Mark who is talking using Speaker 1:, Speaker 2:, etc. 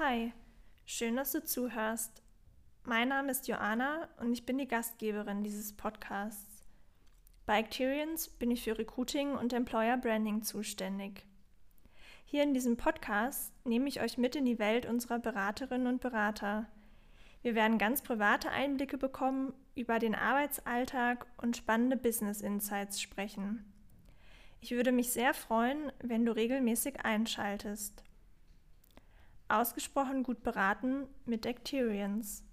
Speaker 1: Hi, schön, dass du zuhörst. Mein Name ist Joanna und ich bin die Gastgeberin dieses Podcasts. Bei Acterians bin ich für Recruiting und Employer Branding zuständig. Hier in diesem Podcast nehme ich euch mit in die Welt unserer Beraterinnen und Berater. Wir werden ganz private Einblicke bekommen, über den Arbeitsalltag und spannende Business Insights sprechen. Ich würde mich sehr freuen, wenn du regelmäßig einschaltest. Ausgesprochen gut beraten mit Acterians.